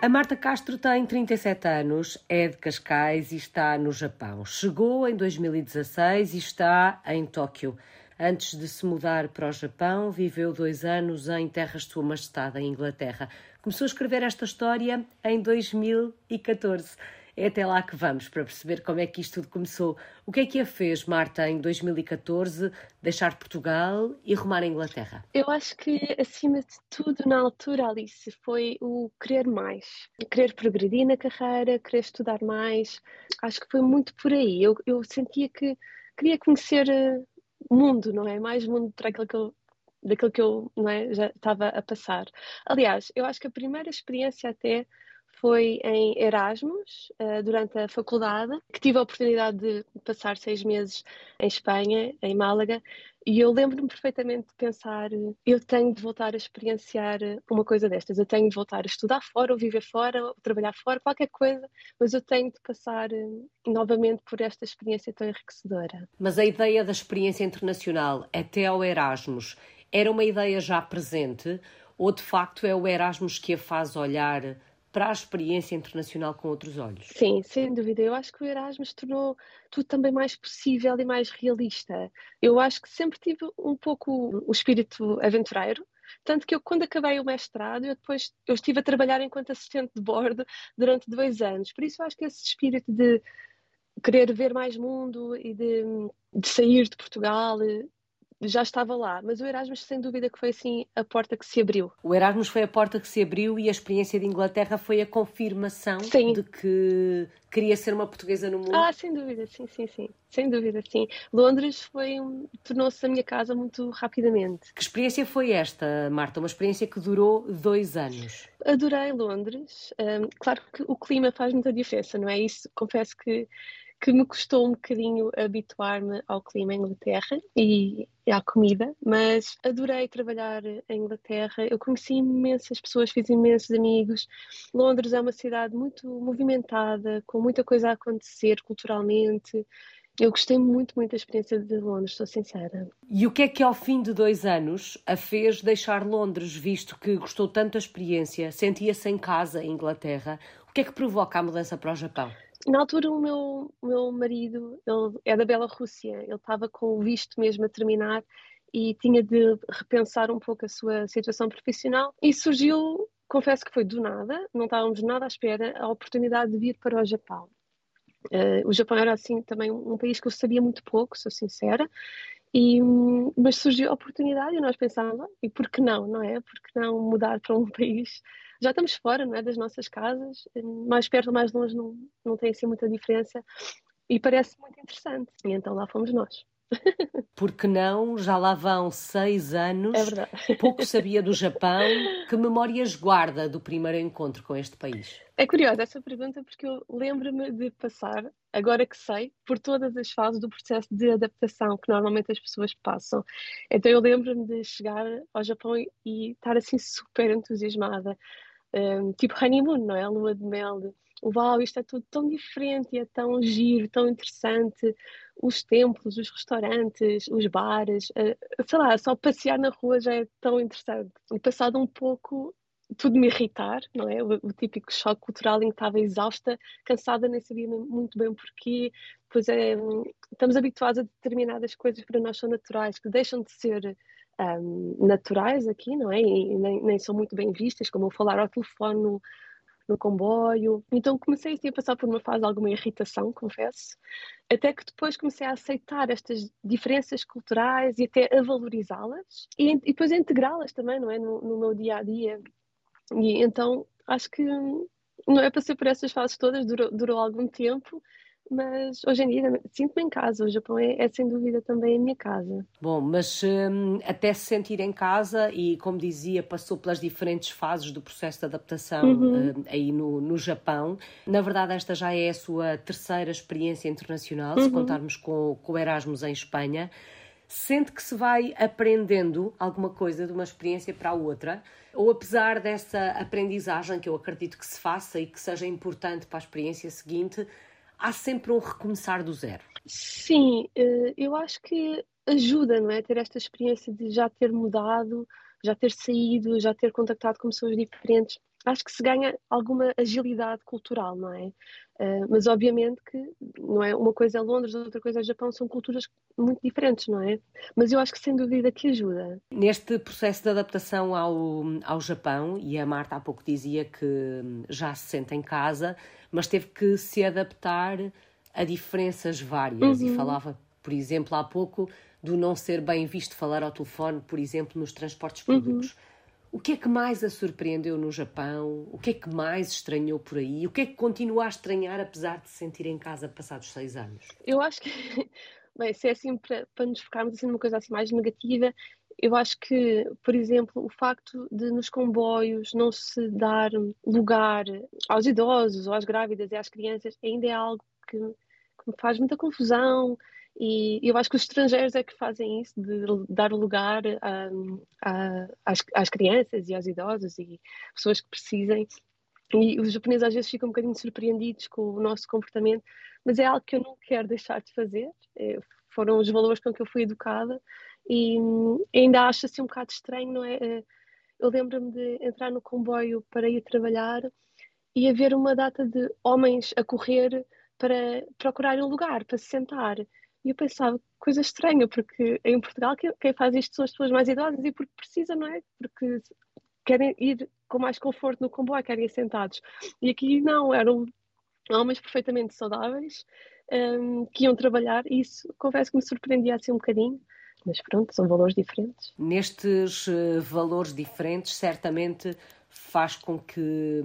A Marta Castro tem 37 anos, é de Cascais e está no Japão. Chegou em 2016 e está em Tóquio. Antes de se mudar para o Japão, viveu dois anos em Terras de Sua Majestade, em Inglaterra. Começou a escrever esta história em 2014. É até lá que vamos para perceber como é que isto tudo começou. O que é que a fez, Marta, em 2014, deixar Portugal e rumar à Inglaterra? Eu acho que, acima de tudo, na altura, Alice, foi o querer mais. Querer progredir na carreira, querer estudar mais. Acho que foi muito por aí. Eu, eu sentia que queria conhecer eh, o mundo, não é? Mais mundo para aquilo que eu daquilo que eu é, já estava a passar. Aliás, eu acho que a primeira experiência até foi em Erasmus, uh, durante a faculdade, que tive a oportunidade de passar seis meses em Espanha, em Málaga, e eu lembro-me perfeitamente de pensar: eu tenho de voltar a experienciar uma coisa destas, eu tenho de voltar a estudar fora, ou viver fora, ou trabalhar fora, qualquer coisa, mas eu tenho de passar uh, novamente por esta experiência tão enriquecedora. Mas a ideia da experiência internacional até ao Erasmus era uma ideia já presente, ou de facto é o Erasmus que a faz olhar para a experiência internacional com outros olhos. Sim, sem dúvida. Eu acho que o Erasmus tornou tudo também mais possível e mais realista. Eu acho que sempre tive um pouco o espírito aventureiro, tanto que eu, quando acabei o mestrado, eu depois eu estive a trabalhar enquanto assistente de bordo durante dois anos. Por isso, eu acho que esse espírito de querer ver mais mundo e de, de sair de Portugal já estava lá, mas o Erasmus sem dúvida que foi assim a porta que se abriu. O Erasmus foi a porta que se abriu e a experiência de Inglaterra foi a confirmação sim. de que queria ser uma portuguesa no mundo. Ah, sem dúvida, sim, sim, sim, sem dúvida, sim. Londres foi um, tornou-se a minha casa muito rapidamente. Que experiência foi esta, Marta? Uma experiência que durou dois anos. Adorei Londres. Um, claro que o clima faz muita diferença, não é? Isso confesso que que me custou um bocadinho habituar-me ao clima em Inglaterra e à comida, mas adorei trabalhar em Inglaterra. Eu conheci imensas pessoas, fiz imensos amigos. Londres é uma cidade muito movimentada, com muita coisa a acontecer culturalmente. Eu gostei muito, muito da experiência de Londres, sou sincera. E o que é que ao fim de dois anos a fez deixar Londres, visto que gostou tanto da experiência, sentia-se em casa em Inglaterra? O que é que provoca a mudança para o Japão? Na altura o meu, o meu marido ele é da Bielorrússia, ele estava com o visto mesmo a terminar e tinha de repensar um pouco a sua situação profissional e surgiu, confesso que foi do nada, não estávamos nada à espera, a oportunidade de vir para o Japão. Uh, o Japão era assim também um país que eu sabia muito pouco, sou sincera, e, mas surgiu a oportunidade e nós pensávamos, e por que não, não é? Por que não mudar para um país já estamos fora não é, das nossas casas, mais perto ou mais longe não, não tem assim muita diferença e parece muito interessante. E então lá fomos nós. Porque não, já lá vão seis anos, é verdade. pouco sabia do Japão. Que memórias guarda do primeiro encontro com este país? É curiosa essa pergunta porque eu lembro-me de passar, agora que sei, por todas as fases do processo de adaptação que normalmente as pessoas passam. Então eu lembro-me de chegar ao Japão e estar assim super entusiasmada um, tipo honeymoon, não é? Lua de mel. Uau, isto é tudo tão diferente e é tão giro, tão interessante. Os templos, os restaurantes, os bares, uh, sei lá, só passear na rua já é tão interessante. E passado um pouco, tudo me irritar, não é? O, o, típico choque cultural em que estava exausta, cansada, nem sabia muito bem porquê. Pois é, estamos habituados a determinadas coisas que para nós são naturais, que deixam de ser um, naturais aqui, não é? E nem, nem, são muito bem vistas, como falar ao telefone no, no comboio. Então comecei assim, a passar por uma fase de alguma irritação, confesso, até que depois comecei a aceitar estas diferenças culturais e até a valorizá-las e, e, depois a integrá-las também, não é? No, no meu dia a dia. E então acho que não é passei por essas fases todas, durou, durou algum tempo, mas hoje em dia sinto-me em casa. O Japão é, é, sem dúvida também a minha casa. Bom, mas hum, até se sentir em casa e, como dizia, passou pelas diferentes fases do processo de adaptação uhum. hum, aí no, no Japão. Na verdade, esta já é a sua terceira experiência internacional, uhum. se contarmos com, com o Erasmus em Espanha. Sente que se vai aprendendo alguma coisa de uma experiência para a outra? Ou apesar dessa aprendizagem que eu acredito que se faça e que seja importante para a experiência seguinte, há sempre um recomeçar do zero. Sim, eh, eu acho que ajuda, não é? Ter esta experiência de já ter mudado, já ter saído, já ter contactado com pessoas diferentes. Acho que se ganha alguma agilidade cultural, não é? Uh, mas obviamente que não é uma coisa é Londres, outra coisa é Japão, são culturas muito diferentes, não é? Mas eu acho que sem dúvida que ajuda. Neste processo de adaptação ao, ao Japão, e a Marta há pouco dizia que já se sente em casa, mas teve que se adaptar a diferenças várias uhum. e falava, por exemplo, há pouco do não ser bem visto falar ao telefone, por exemplo, nos transportes públicos. Uhum. O que é que mais a surpreendeu no Japão? O que é que mais estranhou por aí? O que é que continua a estranhar apesar de se sentir em casa passados seis anos? Eu acho que, bem, se é assim para, para nos focarmos assim numa coisa assim mais negativa, eu acho que, por exemplo, o facto de nos comboios não se dar lugar aos idosos ou às grávidas e às crianças ainda é algo que, que me faz muita confusão e eu acho que os estrangeiros é que fazem isso, de dar lugar a, a, às, às, crianças e aos idosos e pessoas que precisem. E os japoneses às vezes ficam um bocadinho surpreendidos com o nosso comportamento, mas é algo que eu não quero deixar de fazer. É, foram os valores com que eu fui educada e ainda acho assim um bocado estranho, não é? é eu lembro-me de entrar no comboio para ir trabalhar e haver uma data de homens a correr para procurar um lugar para se sentar. E eu pensava, coisa estranha, porque em Portugal quem faz isto são as pessoas mais idosas e porque precisa, não é? Porque querem ir com mais conforto no comboio, querem ir sentados. E aqui não, eram homens perfeitamente saudáveis um, que iam trabalhar e isso, confesso que me surpreendia assim um bocadinho. Mas pronto, são valores diferentes. Nestes uh, valores diferentes, certamente faz com que.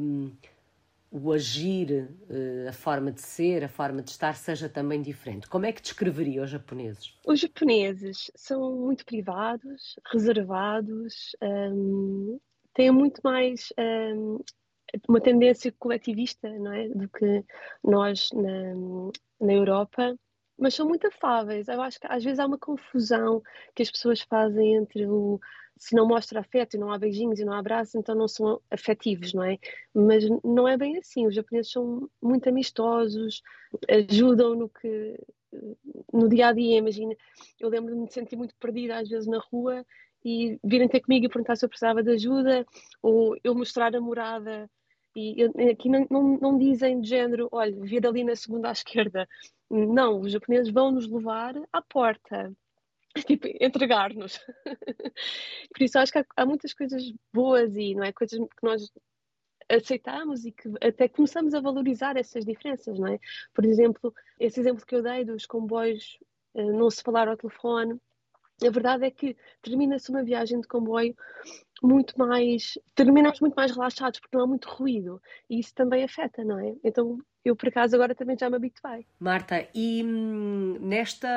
O agir, eh, a forma de ser, a forma de estar seja também diferente. Como é que descreveria os japoneses? Os japoneses são muito privados, reservados, um, têm muito mais um, uma tendência coletivista, não é, do que nós na, na Europa. Mas são muito afáveis. Eu acho que às vezes há uma confusão que as pessoas fazem entre o se não mostra afeto e não há beijinhos e não há abraços, então não são afetivos, não é? Mas não é bem assim. Os japoneses são muito amistosos, ajudam no que no dia a dia. Imagina, eu lembro-me de sentir muito perdida às vezes na rua e virem ter comigo e perguntar se eu precisava de ajuda ou eu mostrar a morada. E aqui não, não, não dizem de género, olha, vira ali na segunda à esquerda. Não, os japoneses vão nos levar à porta tipo, entregar-nos. Por isso acho que há, há, muitas coisas boas e não é coisas que nós aceitamos e que até começamos a valorizar essas diferenças, não é? Por exemplo, esse exemplo que eu dei dos comboios uh, não se falar ao telefone, a verdade é que termina-se uma viagem de comboio muito mais. terminamos muito mais relaxados porque não há muito ruído e isso também afeta, não é? Então eu por acaso agora também já me habituei. Marta, e hum, nesta,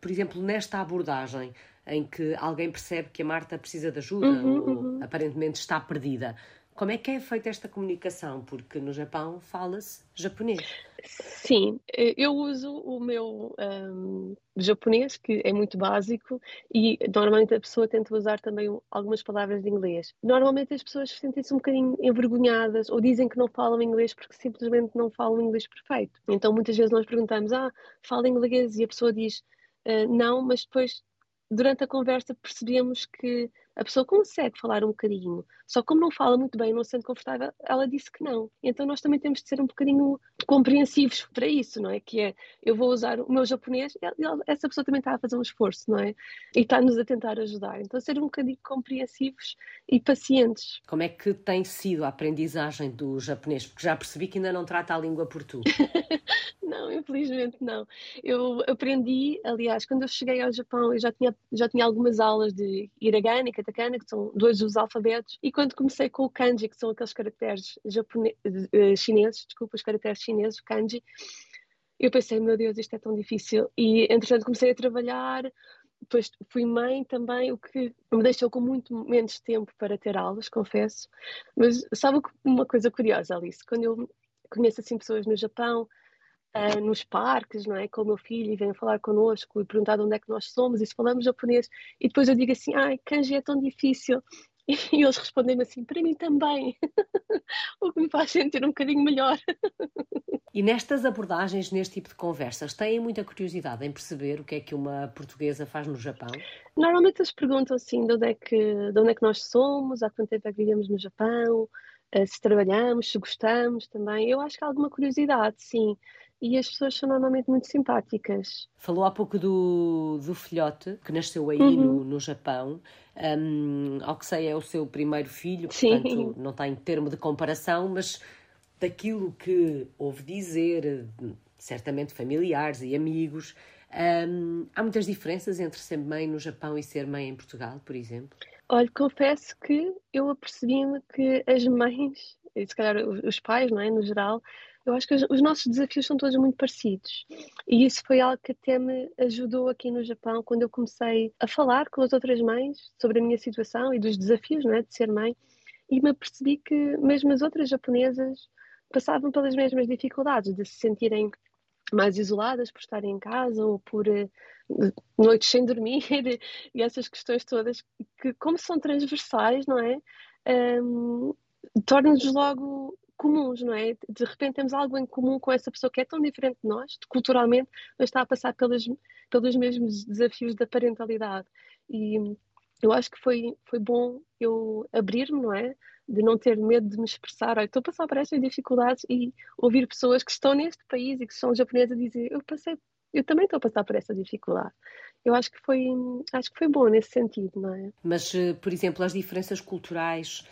por exemplo, nesta abordagem em que alguém percebe que a Marta precisa de ajuda uhum, ou uhum. aparentemente está perdida, como é que é feita esta comunicação? Porque no Japão fala-se japonês. Sim, eh, eu uso o meu um, japonês, que é muito básico, e normalmente a pessoa tenta usar também algumas palavras de inglês. Normalmente as pessoas sentem-se um bocadinho envergonhadas ou dizem que não falam inglês porque simplesmente não falam inglês perfeito. Então muitas vezes nós perguntamos, ah, fala inglês, e a pessoa diz, uh, não, mas depois durante a conversa percebemos que a pessoa consegue falar um bocadinho, só como não fala muito bem, não se sente confortável, ela disse que não. Então nós também temos de ser um bocadinho compreensivos para isso, não é? Que é, eu vou usar o meu japonês e essa pessoa também está a fazer um esforço, não é? E está-nos a tentar ajudar. Então ser um bocadinho compreensivos e pacientes. Como é que tem sido a aprendizagem do japonês? Porque já percebi que ainda não trata a língua por tu. não, infelizmente não. Eu aprendi, aliás, quando eu cheguei ao Japão, eu já tinha, já tinha algumas aulas de hiragana e katakana, que são dois dos alfabetos, e quando comecei com o kanji, que são aqueles caracteres japoneses, eh, chineses, desculpa, os caracteres chineses, kanji, eu pensei, meu Deus, isto é tão difícil. E, entretanto, comecei a trabalhar, depois fui mãe também, o que me deixou com muito menos tempo para ter aulas, confesso. Mas sabe uma coisa curiosa, Alice? Quando eu conheço assim pessoas no Japão, uh, nos parques, não é? Com o meu filho e vem falar connosco e perguntar de onde é que nós somos e se falamos japonês. E depois eu digo assim, ai, kanji é tão difícil. E eles respondem-me assim, para mim também, o que me faz sentir um bocadinho melhor. E nestas abordagens, neste tipo de conversas, têm muita curiosidade em perceber o que é que uma portuguesa faz no Japão? Normalmente eles perguntam assim de onde é que, de onde é que nós somos, há quanto tempo é que vivemos no Japão, uh, se trabalhamos, se gostamos também. Eu acho que há alguma curiosidade, sim. E as pessoas são normalmente muito simpáticas. Falou há pouco do, do filhote que nasceu aí uhum. no, no Japão. Um, ao que sei, é o seu primeiro filho, portanto, sim. não tem termo de comparação, mas daquilo que ouve dizer, certamente familiares e amigos, um, há muitas diferenças entre ser mãe no Japão e ser mãe em Portugal, por exemplo? Olha, confesso que eu apercebi-me que as mães, e se calhar os pais, não é, no geral, eu acho que os nossos desafios são todos muito parecidos. E isso foi algo que até me ajudou aqui no Japão, quando eu comecei a falar com as outras mães sobre a minha situação e dos desafios é, de ser mãe. E me apercebi que mesmo as outras japonesas passavam pelas mesmas dificuldades, de se sentirem mais isoladas por estarem em casa ou por uh, noites sem dormir e essas questões todas que, como são transversais, não é? Um, tornam-nos logo comuns, não é? De repente temos algo em comum com essa pessoa que é tão diferente de nós, culturalmente, mas está a passar pelas, pelos mesmos desafios da parentalidade. E eu acho que foi, foi bom eu abrir-me, não é? De não ter medo de me expressar. Estou a passar por estas dificuldades e ouvir pessoas que estão neste país e que são japonesas dizer eu passei, eu também estou a passar por essa dificuldade. Eu acho que foi, acho que foi bom nesse sentido, não é? Mas, eh, por exemplo, as diferenças culturais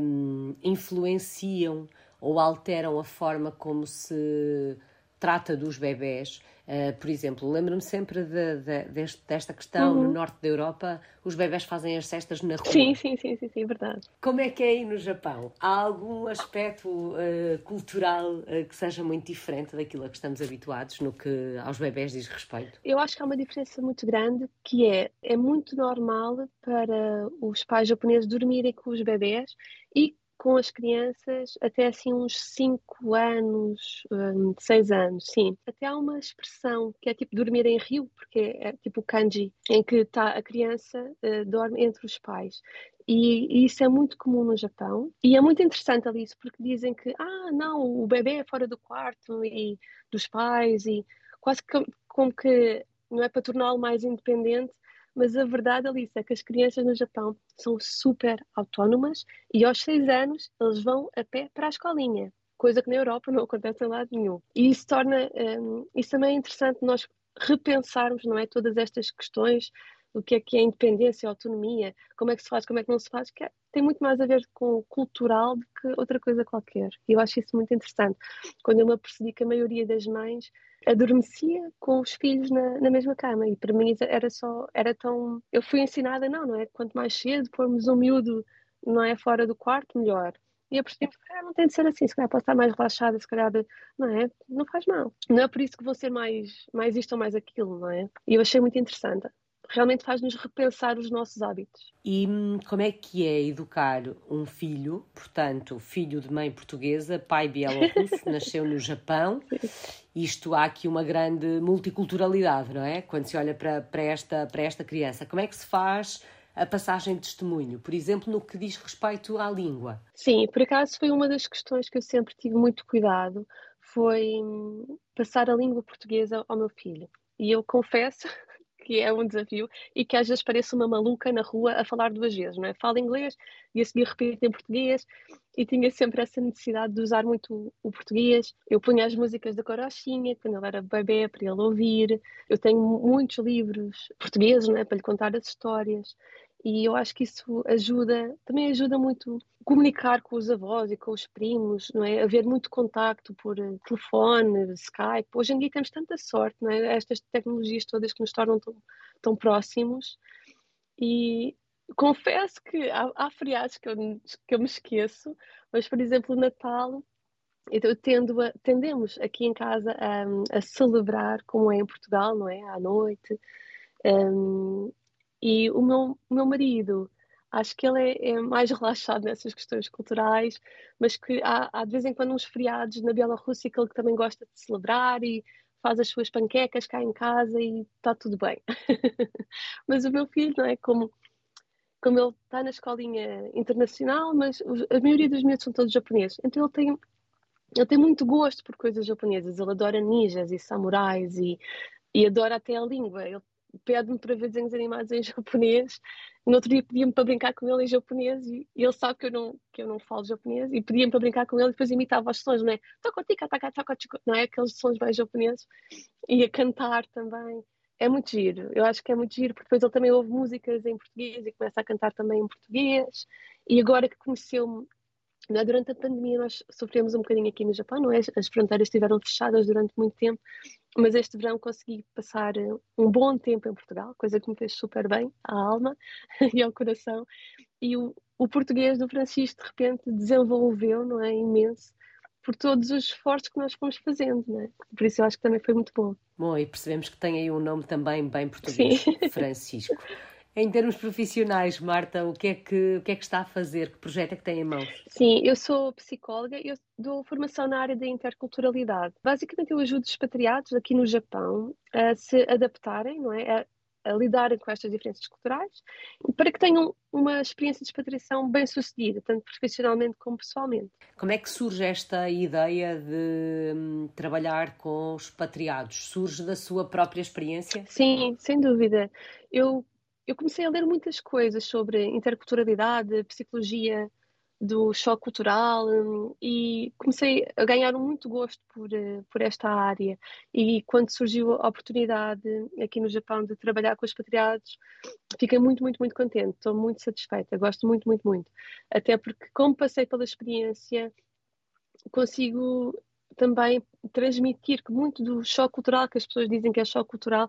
um, influenciam ou alteram a forma como se trata dos bebés. Uh, por exemplo, lembro-me sempre de, de, deste, desta questão uhum. no norte da Europa, os bebés fazem as cestas na rua. Sim, sim, sim, sim, sim verdade. Como é que é aí no Japão? Há algum aspecto uh, cultural uh, que seja muito diferente daquilo a que estamos habituados no que aos bebés diz respeito? Eu acho que há uma diferença muito grande que é, é muito normal para os pais japoneses dormirem com os bebés e com as crianças até assim uns 5 anos, 6 um, anos, sim. Até há uma expressão que é tipo dormir em rio, porque é, é tipo kanji, em que tá, a criança uh, dorme entre os pais. E, e, isso é muito comum no Japão. E é muito interessante ali isso, porque dizem que, ah, não, o bebê é fora do quarto e dos pais, e quase que, como que não é para torná-lo mais independente, mas a verdade, Alice, é que as crianças no Japão são super autónomas e aos seis anos eles vão a pé para a escolinha, coisa que na Europa não acontece em lado nenhum. E isso torna, um, isso também é interessante nós repensarmos, não é, todas estas questões o que é que é independência, autonomia, como é que se faz, como é que não se faz, que é, tem muito mais a ver com o cultural do que outra coisa qualquer. E eu acho isso muito interessante. Quando eu me apercebi que a maioria das mães adormecia com os filhos na, na, mesma cama e para mim era só era tão eu fui ensinada não não é quanto mais cedo pormos um miúdo não é fora do quarto melhor e eu percebi que não tem de ser assim, se calhar posso estar mais relaxada, se calhar, não é? Não faz mal. Não é por isso que vou ser mais, mais isto ou mais aquilo, não é? E eu achei muito interessante realmente faz-nos repensar os nossos hábitos. E hum, como é que é educar um filho, portanto, filho de mãe portuguesa, pai bielorrusso, nasceu no Japão? Isto há aqui uma grande multiculturalidade, não é? Quando se olha para, para, esta, para esta criança. Como é que se faz a passagem de testemunho, por exemplo, no que diz respeito à língua? Sim, por acaso foi uma das questões que eu sempre tive muito cuidado, foi hum, passar a língua portuguesa ao meu filho. E eu confesso que é um desafio e que às vezes parece uma maluca na rua a falar duas vezes, não é? Fala inglês e a seguir repete em português e tinha sempre essa necessidade de usar muito o português. Eu punha as músicas da Corochinha quando ele era bebê para ele ouvir. Eu tenho muitos livros portugueses, não é? Para lhe contar as histórias e eu acho que isso ajuda, também ajuda muito comunicar com os avós e com os primos, não é? Haver muito contacto por eh, telefone, Skype. Hoje em dia temos tanta sorte, não é? Estas tecnologias todas que nos tornam tão, tão próximos. E confesso que há, há feriados que eu, que eu me esqueço, mas, por exemplo, o Natal então, tendo a, tendemos aqui em casa a, a, celebrar como é em Portugal, não é? À noite. Um, e o meu, o meu marido, acho que ele é, é, mais relaxado nessas questões culturais, mas que há, há de vez em quando uns feriados na Bielorrússia que ele também gosta de celebrar e faz as suas panquecas cá em casa e está tudo bem. mas o meu filho, não é? Como, como ele está na escolinha internacional, mas a maioria dos miúdos são todos japoneses, então ele tem, ele tem muito gosto por coisas japonesas. Ele adora ninjas e samurais e, e adora até a língua. Ele pede-me para ver desenhos animados em japonês. No outro dia pedia-me para brincar com ele em japonês e ele sabe que eu não, que eu não falo japonês e pedia-me para brincar com ele e depois imitava os sons, não é? Não é aqueles sons mais japoneses. E a cantar também. É muito giro. Eu acho que é muito giro porque depois ele também ouve músicas em português e começa a cantar também em português. E agora que conheceu-me é? Durante a pandemia nós sofremos um bocadinho aqui no Japão, não é? As fronteiras estiveram fechadas durante muito tempo, mas este verão consegui passar eh, um bom tempo em Portugal, coisa que me fez super bem à alma e ao coração. E o, o português do Francisco de repente desenvolveu, não é? Imenso por todos os esforços que nós fomos fazendo, não é? Por isso eu acho que também foi muito bom. Bom, e percebemos que tem aí um nome também bem português, Sim. Francisco. Em termos profissionais, Marta, o que, é que, o que é que está a fazer? Que projeto é que tem em mãos? Sim, eu sou psicóloga e dou formação na área da interculturalidade. Basicamente, eu ajudo expatriados aqui no Japão a se adaptarem, não é? A, a lidarem com estas diferenças culturais, para que tenham uma experiência de expatriação bem sucedida, tanto profissionalmente como pessoalmente. Como é que surge esta ideia de hum, trabalhar com expatriados? Surge da sua própria experiência? Sim, sem dúvida. Eu eu comecei a ler muitas coisas sobre interculturalidade, psicologia do choque cultural hum, e comecei a ganhar muito gosto por, eh, por esta área. E quando surgiu a oportunidade aqui no Japão de trabalhar com os expatriados, fiquei muito, muito, muito contente. Estou muito satisfeita, gosto muito, muito, muito. Até porque, como passei pela experiência, consigo também transmitir que muito do choque cultural, que as pessoas dizem que é choque cultural,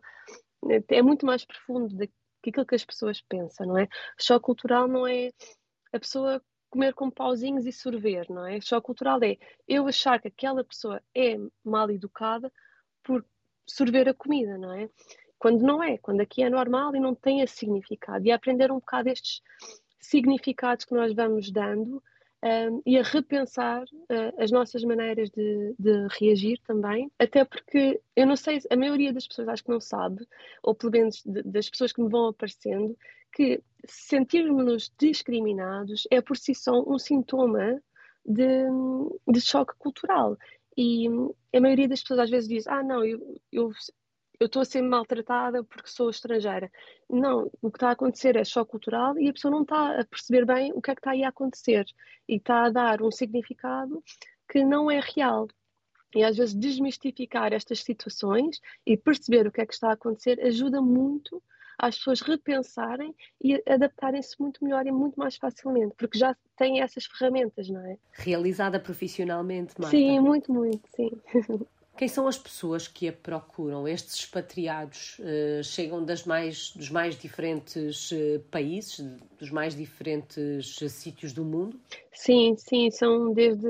é muito mais profundo que aquilo que as pessoas pensam, não é? Choque cultural não é a pessoa comer com pauzinhos e sorver, não é? Choque cultural é eu achar que aquela pessoa é mal educada por sorver a comida, não é? Quando não é, quando aqui é normal e não tem esse significado. E aprender um bocado estes significados que nós vamos dando um, e a repensar uh, as nossas maneiras de, de, reagir também, até porque eu não sei, a maioria das pessoas acho que não sabe, ou pelo menos de, das pessoas que me vão aparecendo, que sentirmos-nos discriminados é por si só um sintoma de, de choque cultural. E a maioria das pessoas às vezes diz: Ah, não, eu, eu, eu estou a ser maltratada porque sou estrangeira. Não, o que está a acontecer é choque cultural e a pessoa não está a perceber bem o que é que está aí a acontecer e está a dar um significado que não é real. E às vezes desmistificar estas situações e perceber o que é que está a acontecer ajuda muito as pessoas repensarem e adaptarem-se muito melhor e muito mais facilmente, porque já têm essas ferramentas, não é? Realizada profissionalmente, Marta? Sim, muito, muito, sim. Quem são as pessoas que a procuram? Estes expatriados uh, chegam das mais, dos mais diferentes uh, países, dos mais diferentes uh, sítios do mundo? Sim, sim, são desde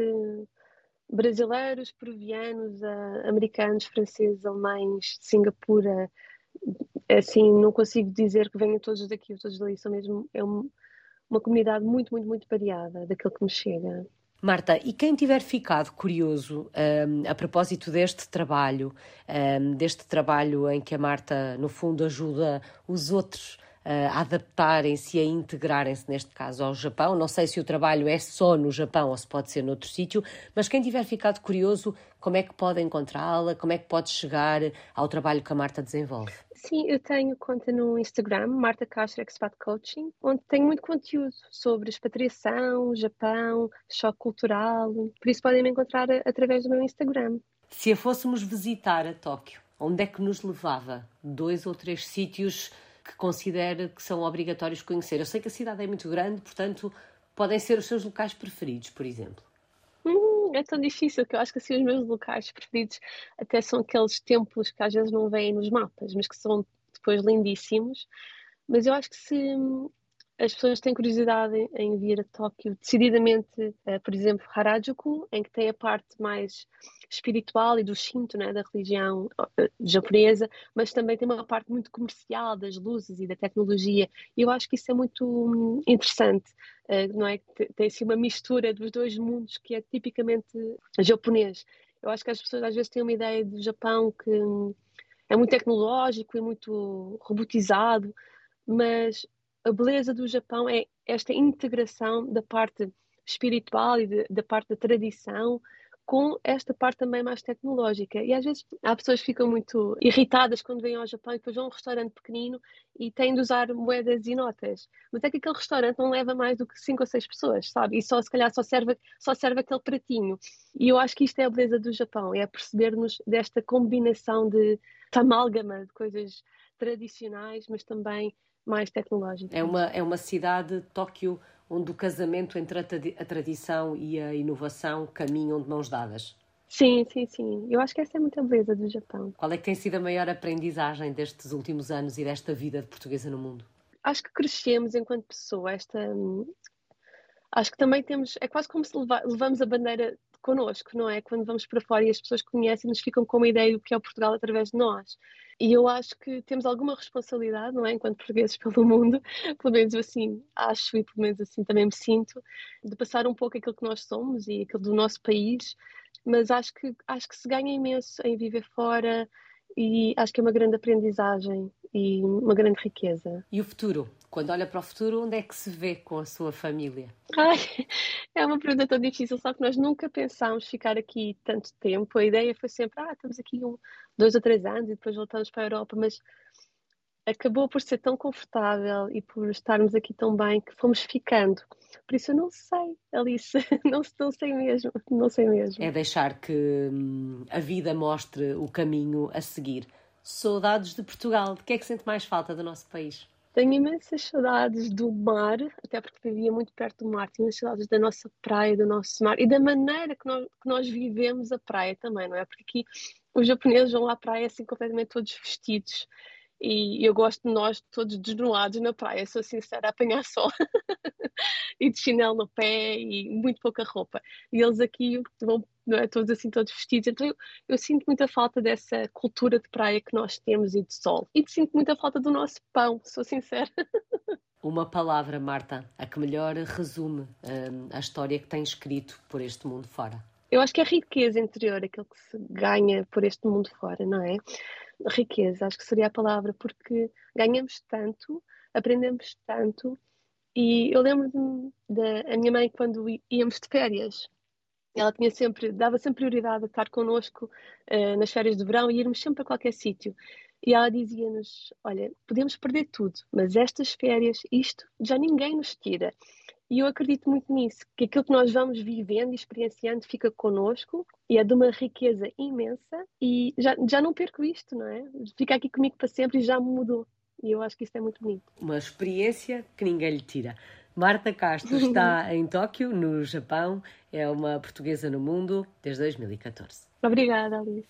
brasileiros, peruvianos, americanos, franceses, alemães, Singapura. Assim, não consigo dizer que venham todos daqui ou todos dali, são mesmo é uma comunidade muito, muito, muito variada daquilo que me chega. Marta, e quem tiver ficado curioso um, a propósito deste trabalho, um, deste trabalho em que a Marta, no fundo, ajuda os outros a adaptarem-se e a integrarem-se, neste caso, ao Japão. Não sei se o trabalho é só no Japão ou se pode ser noutro sítio, mas quem tiver ficado curioso, como é que pode encontrá-la, como é que pode chegar ao trabalho que a Marta desenvolve? Sim, eu tenho conta no Instagram, Marta Castro Expat Coaching, onde tenho muito conteúdo sobre expatriação, Japão, choque cultural. Por isso podem me encontrar através do meu Instagram. Se a fôssemos visitar a Tóquio, onde é que nos levava? Dois ou três sítios que considera que são obrigatórios conhecer? Eu sei que a cidade é muito grande, portanto, podem ser os seus locais preferidos, por exemplo. Hum, é tão difícil que eu acho que assim os meus locais preferidos até são aqueles templos que às vezes não vêm nos mapas, mas que são depois lindíssimos. Mas eu acho que se as pessoas têm curiosidade em vir a Tóquio, decididamente, uh, por exemplo, Harajuku, em que tem a parte mais espiritual e do Shinto, né, da religião uh, japonesa, mas também tem uma parte muito comercial das luzes e da tecnologia. E eu acho que isso é muito um, interessante, uh, não é? Tem assim uma mistura dos dois mundos que é tipicamente japonês. Eu acho que as pessoas às vezes têm uma ideia do Japão que um, é muito tecnológico e muito robotizado, mas a beleza do Japão é esta integração da parte espiritual e de, da parte da tradição com esta parte também mais tecnológica. E às vezes há pessoas que ficam muito irritadas quando vêm ao Japão e depois vão a um restaurante pequenino e têm de usar moedas e notas. Mas é que aquele restaurante não leva mais do que cinco ou seis pessoas, sabe? E só se calhar só serve, só serve aquele pratinho. E eu acho que isto é a beleza do Japão, é percebermos desta combinação de, de amálgama de coisas tradicionais, mas também mais tecnológicas. É uma, é uma cidade, Tóquio, onde o casamento entre a, tradição e a inovação caminham de mãos dadas. Sim, sim, sim. Eu acho que essa é muita beleza do Japão. Qual é que tem sido a maior aprendizagem destes últimos anos e desta vida de portuguesa no mundo? Acho que crescemos enquanto pessoa. Esta, acho que também temos. É quase como se levamos a bandeira connosco, não é? Quando vamos para fora e as pessoas conhecem-nos ficam com uma ideia do que é o Portugal através de nós. E eu acho que temos alguma responsabilidade, não é? Enquanto portugueses pelo mundo, pelo menos assim acho e pelo menos assim também me sinto, de passar um pouco aquilo que nós somos e aquilo do nosso país, mas acho que, acho que se ganha imenso em viver fora e acho que é uma grande aprendizagem e uma grande riqueza. E o futuro? Quando olha para o futuro, onde é que se vê com a sua família? Ai, é uma pergunta tão difícil, só que nós nunca pensámos ficar aqui tanto tempo. A ideia foi sempre, ah, estamos aqui um, dois ou três anos e depois voltamos para a Europa, mas acabou por ser tão confortável e por estarmos aqui tão bem que fomos ficando. Por isso eu não sei, Alice, não, não sei mesmo, não sei mesmo. É deixar que hum, a vida mostre o caminho a seguir. Saudades de Portugal. De que é que sente mais falta do nosso país? Tenho imensas saudades do mar, até porque vivia muito perto do mar. Tenho saudades da nossa praia, do nosso mar e da maneira que nós, que nós vivemos a praia também, não é? Porque aqui os japoneses vão à praia assim completamente todos vestidos e eu gosto de nós todos desnudados na praia, sou sincera, a apanhar sol e de chinelo no pé e muito pouca roupa. E eles aqui vão não é, todos assim, todos vestidos. Então eu, eu, sinto muita falta dessa cultura de praia que nós temos e de sol. E sinto muita falta do nosso pão, sou sincera. Uma palavra, Marta, a que melhor resume um, a história que tem escrito por este mundo fora. Eu acho que é a riqueza interior, aquilo que se ganha por este mundo fora, não é? Riqueza, acho que seria a palavra, porque ganhamos tanto, aprendemos tanto. E eu lembro-me da minha mãe quando íamos de férias, ela tinha sempre, dava sempre prioridade a estar connosco uh, nas férias de verão e irmos sempre a qualquer sítio. E ela dizia-nos: Olha, podemos perder tudo, mas estas férias, isto já ninguém nos tira. E eu acredito muito nisso, que aquilo que nós vamos vivendo e experienciando fica connosco e é de uma riqueza imensa e já, já não perco isto, não é? Fica aqui comigo para sempre e já mudou. E eu acho que isso é muito bonito. Uma experiência que ninguém lhe tira. Marta Castro está em Tóquio, no Japão, é uma portuguesa no mundo desde 2014. Obrigada, Alice.